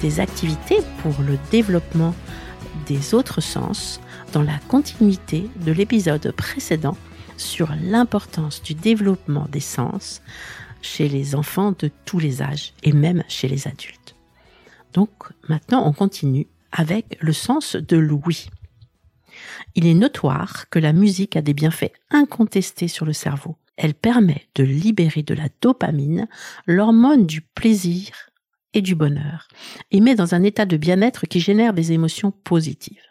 des activités pour le développement des autres sens dans la continuité de l'épisode précédent sur l'importance du développement des sens chez les enfants de tous les âges et même chez les adultes. Donc maintenant on continue avec le sens de l'ouïe. Il est notoire que la musique a des bienfaits incontestés sur le cerveau. Elle permet de libérer de la dopamine, l'hormone du plaisir et du bonheur, et met dans un état de bien-être qui génère des émotions positives.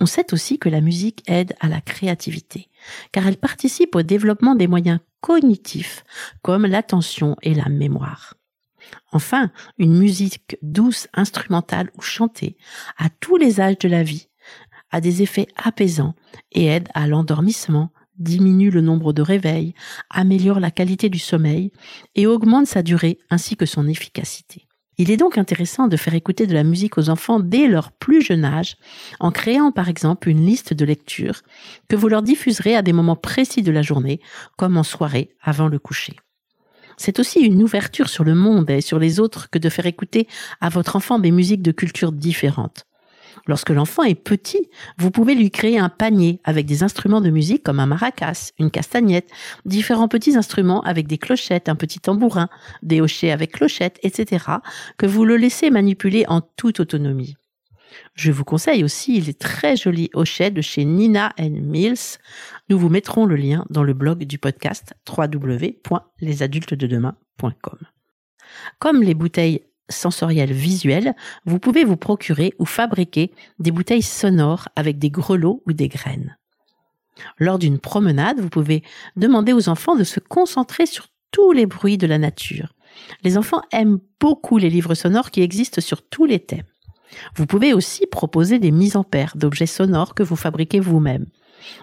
On sait aussi que la musique aide à la créativité, car elle participe au développement des moyens cognitifs comme l'attention et la mémoire. Enfin, une musique douce, instrumentale ou chantée, à tous les âges de la vie, a des effets apaisants et aide à l'endormissement, diminue le nombre de réveils, améliore la qualité du sommeil et augmente sa durée ainsi que son efficacité. Il est donc intéressant de faire écouter de la musique aux enfants dès leur plus jeune âge, en créant par exemple une liste de lecture que vous leur diffuserez à des moments précis de la journée, comme en soirée avant le coucher. C'est aussi une ouverture sur le monde et sur les autres que de faire écouter à votre enfant des musiques de cultures différentes. Lorsque l'enfant est petit, vous pouvez lui créer un panier avec des instruments de musique comme un maracas, une castagnette, différents petits instruments avec des clochettes, un petit tambourin, des hochets avec clochettes, etc., que vous le laissez manipuler en toute autonomie. Je vous conseille aussi les très jolis hochets de chez Nina Mills. Nous vous mettrons le lien dans le blog du podcast www.lesadultesdedemain.com. Comme les bouteilles sensorielle visuelle, vous pouvez vous procurer ou fabriquer des bouteilles sonores avec des grelots ou des graines. Lors d'une promenade, vous pouvez demander aux enfants de se concentrer sur tous les bruits de la nature. Les enfants aiment beaucoup les livres sonores qui existent sur tous les thèmes. Vous pouvez aussi proposer des mises en paire d'objets sonores que vous fabriquez vous-même.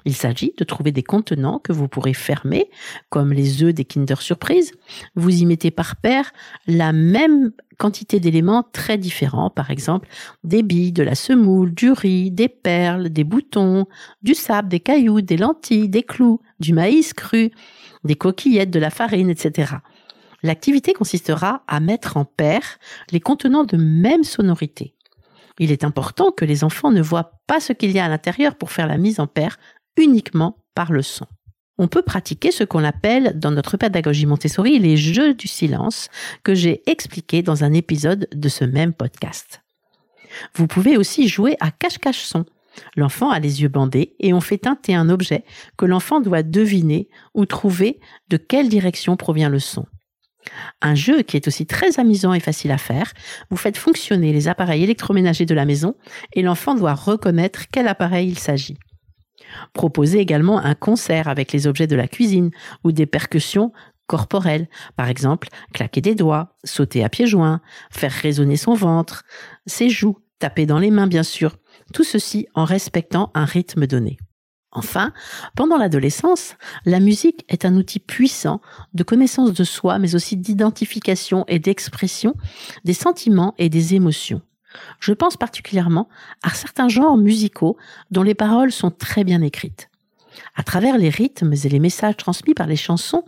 Il s'agit de trouver des contenants que vous pourrez fermer, comme les œufs des Kinder Surprise. Vous y mettez par paire la même quantité d'éléments très différents, par exemple des billes, de la semoule, du riz, des perles, des boutons, du sable, des cailloux, des lentilles, des clous, du maïs cru, des coquillettes, de la farine, etc. L'activité consistera à mettre en paire les contenants de même sonorité. Il est important que les enfants ne voient pas ce qu'il y a à l'intérieur pour faire la mise en paire uniquement par le son on peut pratiquer ce qu'on appelle dans notre pédagogie Montessori les jeux du silence que j'ai expliqué dans un épisode de ce même podcast. Vous pouvez aussi jouer à cache-cache son. L'enfant a les yeux bandés et on fait teinter un objet que l'enfant doit deviner ou trouver de quelle direction provient le son. Un jeu qui est aussi très amusant et facile à faire, vous faites fonctionner les appareils électroménagers de la maison et l'enfant doit reconnaître quel appareil il s'agit. Proposez également un concert avec les objets de la cuisine ou des percussions corporelles, par exemple claquer des doigts, sauter à pieds joints, faire résonner son ventre, ses joues, taper dans les mains bien sûr, tout ceci en respectant un rythme donné. Enfin, pendant l'adolescence, la musique est un outil puissant de connaissance de soi, mais aussi d'identification et d'expression des sentiments et des émotions. Je pense particulièrement à certains genres musicaux dont les paroles sont très bien écrites. À travers les rythmes et les messages transmis par les chansons,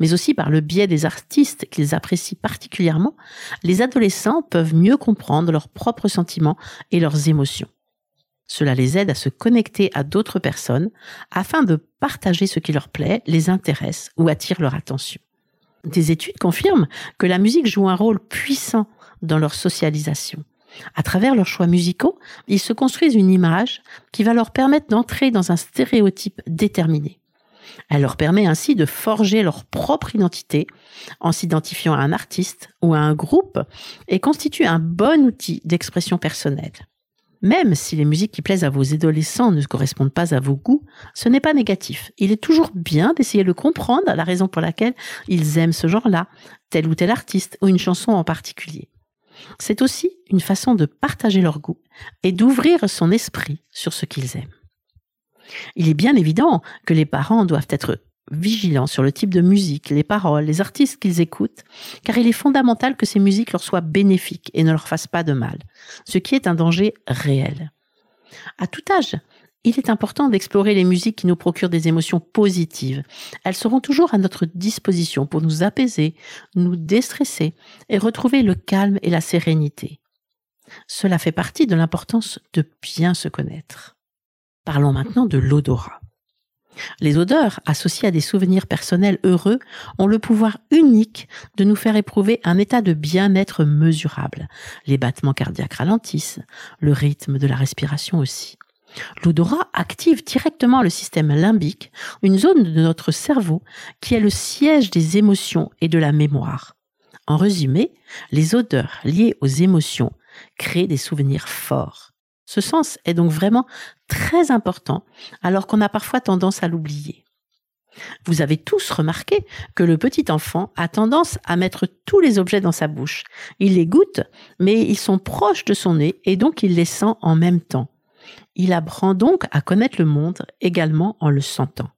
mais aussi par le biais des artistes qu'ils apprécient particulièrement, les adolescents peuvent mieux comprendre leurs propres sentiments et leurs émotions. Cela les aide à se connecter à d'autres personnes afin de partager ce qui leur plaît, les intéresse ou attire leur attention. Des études confirment que la musique joue un rôle puissant dans leur socialisation. À travers leurs choix musicaux, ils se construisent une image qui va leur permettre d'entrer dans un stéréotype déterminé. Elle leur permet ainsi de forger leur propre identité en s'identifiant à un artiste ou à un groupe et constitue un bon outil d'expression personnelle. Même si les musiques qui plaisent à vos adolescents ne correspondent pas à vos goûts, ce n'est pas négatif. Il est toujours bien d'essayer de comprendre la raison pour laquelle ils aiment ce genre-là, tel ou tel artiste ou une chanson en particulier. C'est aussi une façon de partager leur goût et d'ouvrir son esprit sur ce qu'ils aiment. Il est bien évident que les parents doivent être vigilants sur le type de musique, les paroles, les artistes qu'ils écoutent, car il est fondamental que ces musiques leur soient bénéfiques et ne leur fassent pas de mal, ce qui est un danger réel. À tout âge, il est important d'explorer les musiques qui nous procurent des émotions positives. Elles seront toujours à notre disposition pour nous apaiser, nous déstresser et retrouver le calme et la sérénité. Cela fait partie de l'importance de bien se connaître. Parlons maintenant de l'odorat. Les odeurs, associées à des souvenirs personnels heureux, ont le pouvoir unique de nous faire éprouver un état de bien-être mesurable. Les battements cardiaques ralentissent, le rythme de la respiration aussi. L'odorat active directement le système limbique, une zone de notre cerveau qui est le siège des émotions et de la mémoire. En résumé, les odeurs liées aux émotions créent des souvenirs forts. Ce sens est donc vraiment très important alors qu'on a parfois tendance à l'oublier. Vous avez tous remarqué que le petit enfant a tendance à mettre tous les objets dans sa bouche. Il les goûte, mais ils sont proches de son nez et donc il les sent en même temps. Il apprend donc à connaître le monde également en le sentant.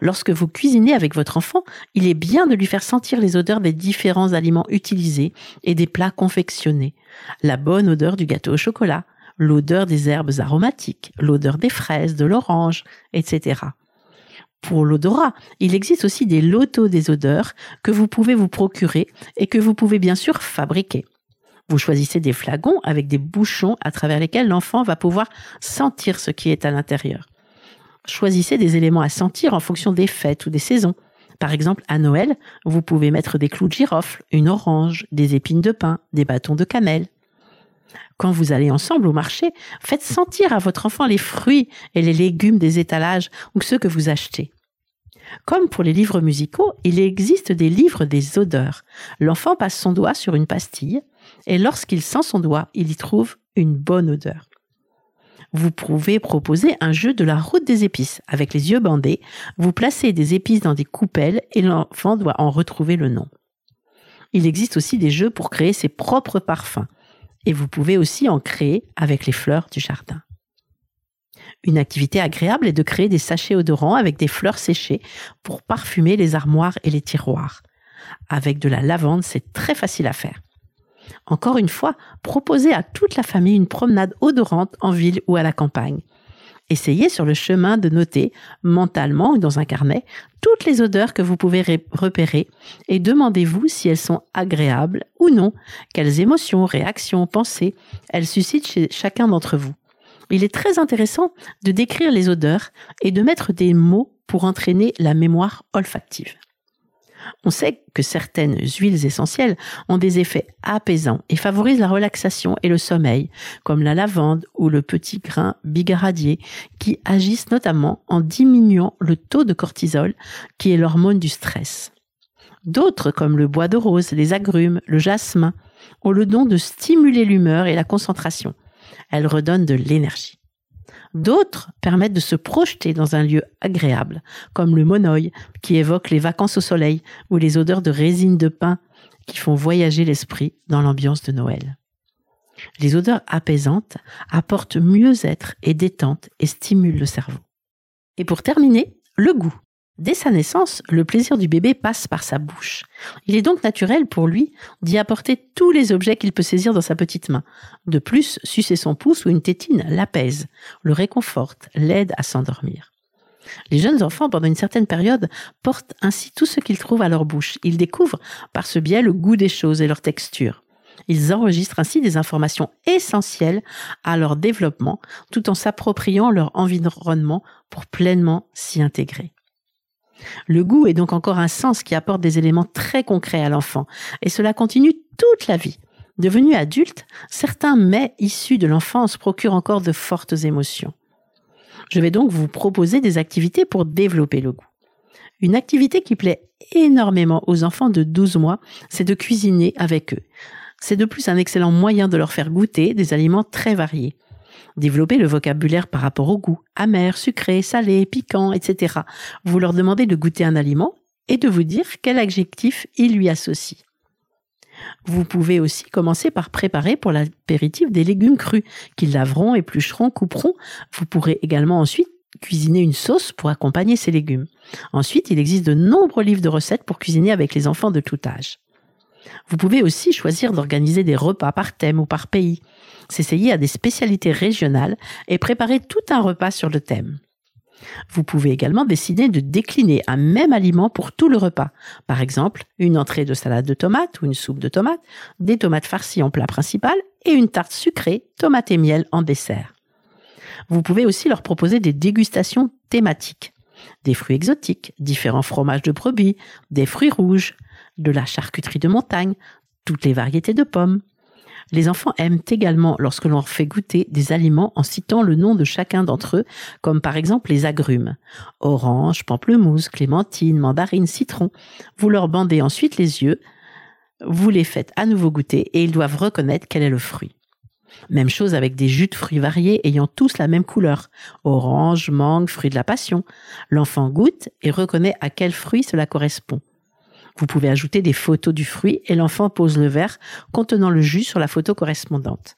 Lorsque vous cuisinez avec votre enfant, il est bien de lui faire sentir les odeurs des différents aliments utilisés et des plats confectionnés. La bonne odeur du gâteau au chocolat, l'odeur des herbes aromatiques, l'odeur des fraises, de l'orange, etc. Pour l'odorat, il existe aussi des lotos des odeurs que vous pouvez vous procurer et que vous pouvez bien sûr fabriquer. Vous choisissez des flacons avec des bouchons à travers lesquels l'enfant va pouvoir sentir ce qui est à l'intérieur. Choisissez des éléments à sentir en fonction des fêtes ou des saisons. Par exemple, à Noël, vous pouvez mettre des clous de girofle, une orange, des épines de pin, des bâtons de cannelle. Quand vous allez ensemble au marché, faites sentir à votre enfant les fruits et les légumes des étalages ou ceux que vous achetez. Comme pour les livres musicaux, il existe des livres des odeurs. L'enfant passe son doigt sur une pastille et lorsqu'il sent son doigt, il y trouve une bonne odeur. Vous pouvez proposer un jeu de la route des épices. Avec les yeux bandés, vous placez des épices dans des coupelles et l'enfant doit en retrouver le nom. Il existe aussi des jeux pour créer ses propres parfums et vous pouvez aussi en créer avec les fleurs du jardin. Une activité agréable est de créer des sachets odorants avec des fleurs séchées pour parfumer les armoires et les tiroirs. Avec de la lavande, c'est très facile à faire. Encore une fois, proposez à toute la famille une promenade odorante en ville ou à la campagne. Essayez sur le chemin de noter mentalement ou dans un carnet toutes les odeurs que vous pouvez repérer et demandez-vous si elles sont agréables ou non, quelles émotions, réactions, pensées elles suscitent chez chacun d'entre vous? Il est très intéressant de décrire les odeurs et de mettre des mots pour entraîner la mémoire olfactive. On sait que certaines huiles essentielles ont des effets apaisants et favorisent la relaxation et le sommeil, comme la lavande ou le petit grain bigaradier, qui agissent notamment en diminuant le taux de cortisol, qui est l'hormone du stress. D'autres, comme le bois de rose, les agrumes, le jasmin, ont le don de stimuler l'humeur et la concentration. Elles redonnent de l'énergie. D'autres permettent de se projeter dans un lieu agréable, comme le monoï, qui évoque les vacances au soleil, ou les odeurs de résine de pin, qui font voyager l'esprit dans l'ambiance de Noël. Les odeurs apaisantes apportent mieux-être et détente et stimulent le cerveau. Et pour terminer, le goût. Dès sa naissance, le plaisir du bébé passe par sa bouche. Il est donc naturel pour lui d'y apporter tous les objets qu'il peut saisir dans sa petite main. De plus, sucer son pouce ou une tétine l'apaise, le réconforte, l'aide à s'endormir. Les jeunes enfants, pendant une certaine période, portent ainsi tout ce qu'ils trouvent à leur bouche. Ils découvrent par ce biais le goût des choses et leur texture. Ils enregistrent ainsi des informations essentielles à leur développement tout en s'appropriant leur environnement pour pleinement s'y intégrer. Le goût est donc encore un sens qui apporte des éléments très concrets à l'enfant, et cela continue toute la vie. Devenu adulte, certains mets issus de l'enfance procurent encore de fortes émotions. Je vais donc vous proposer des activités pour développer le goût. Une activité qui plaît énormément aux enfants de 12 mois, c'est de cuisiner avec eux. C'est de plus un excellent moyen de leur faire goûter des aliments très variés. Développer le vocabulaire par rapport au goût, amer, sucré, salé, piquant, etc. Vous leur demandez de goûter un aliment et de vous dire quel adjectif il lui associe. Vous pouvez aussi commencer par préparer pour l'apéritif des légumes crus qu'ils laveront, éplucheront, couperont. Vous pourrez également ensuite cuisiner une sauce pour accompagner ces légumes. Ensuite, il existe de nombreux livres de recettes pour cuisiner avec les enfants de tout âge. Vous pouvez aussi choisir d'organiser des repas par thème ou par pays, s'essayer à des spécialités régionales et préparer tout un repas sur le thème. Vous pouvez également décider de décliner un même aliment pour tout le repas. Par exemple, une entrée de salade de tomates ou une soupe de tomates, des tomates farcies en plat principal et une tarte sucrée, tomate et miel en dessert. Vous pouvez aussi leur proposer des dégustations thématiques. Des fruits exotiques, différents fromages de brebis, des fruits rouges, de la charcuterie de montagne, toutes les variétés de pommes. Les enfants aiment également lorsque l'on leur fait goûter des aliments en citant le nom de chacun d'entre eux, comme par exemple les agrumes. Orange, pamplemousse, clémentine, mandarine, citron. Vous leur bandez ensuite les yeux, vous les faites à nouveau goûter et ils doivent reconnaître quel est le fruit. Même chose avec des jus de fruits variés ayant tous la même couleur. Orange, mangue, fruit de la passion. L'enfant goûte et reconnaît à quel fruit cela correspond. Vous pouvez ajouter des photos du fruit et l'enfant pose le verre contenant le jus sur la photo correspondante.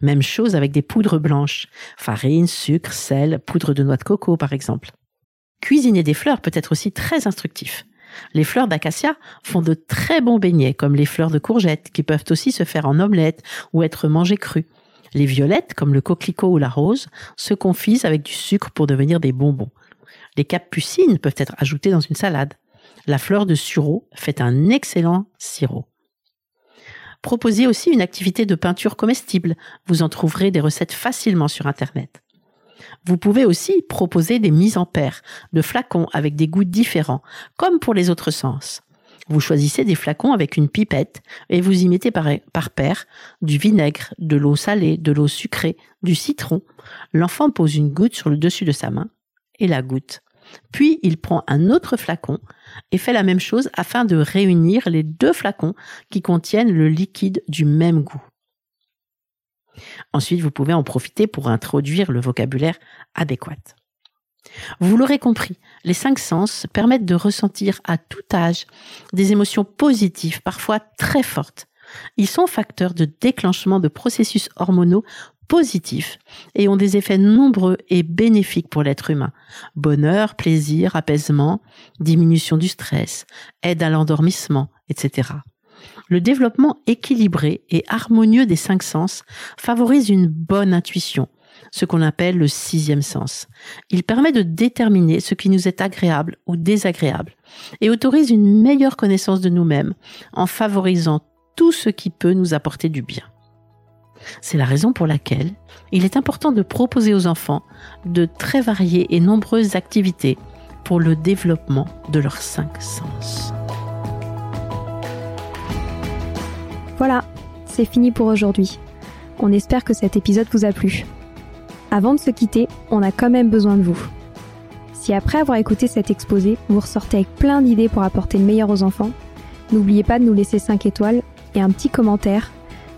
Même chose avec des poudres blanches, farine, sucre, sel, poudre de noix de coco par exemple. Cuisiner des fleurs peut être aussi très instructif. Les fleurs d'acacia font de très bons beignets, comme les fleurs de courgette, qui peuvent aussi se faire en omelette ou être mangées crues. Les violettes, comme le coquelicot ou la rose, se confisent avec du sucre pour devenir des bonbons. Les capucines peuvent être ajoutées dans une salade. La fleur de sureau fait un excellent sirop. Proposez aussi une activité de peinture comestible. Vous en trouverez des recettes facilement sur Internet. Vous pouvez aussi proposer des mises en paire de flacons avec des goûts différents, comme pour les autres sens. Vous choisissez des flacons avec une pipette et vous y mettez par, par paire du vinaigre, de l'eau salée, de l'eau sucrée, du citron. L'enfant pose une goutte sur le dessus de sa main et la goutte. Puis il prend un autre flacon et fait la même chose afin de réunir les deux flacons qui contiennent le liquide du même goût. Ensuite, vous pouvez en profiter pour introduire le vocabulaire adéquat. Vous l'aurez compris, les cinq sens permettent de ressentir à tout âge des émotions positives, parfois très fortes. Ils sont facteurs de déclenchement de processus hormonaux positifs et ont des effets nombreux et bénéfiques pour l'être humain. Bonheur, plaisir, apaisement, diminution du stress, aide à l'endormissement, etc. Le développement équilibré et harmonieux des cinq sens favorise une bonne intuition, ce qu'on appelle le sixième sens. Il permet de déterminer ce qui nous est agréable ou désagréable et autorise une meilleure connaissance de nous-mêmes en favorisant tout ce qui peut nous apporter du bien. C'est la raison pour laquelle il est important de proposer aux enfants de très variées et nombreuses activités pour le développement de leurs cinq sens. Voilà, c'est fini pour aujourd'hui. On espère que cet épisode vous a plu. Avant de se quitter, on a quand même besoin de vous. Si après avoir écouté cet exposé, vous ressortez avec plein d'idées pour apporter le meilleur aux enfants, n'oubliez pas de nous laisser 5 étoiles et un petit commentaire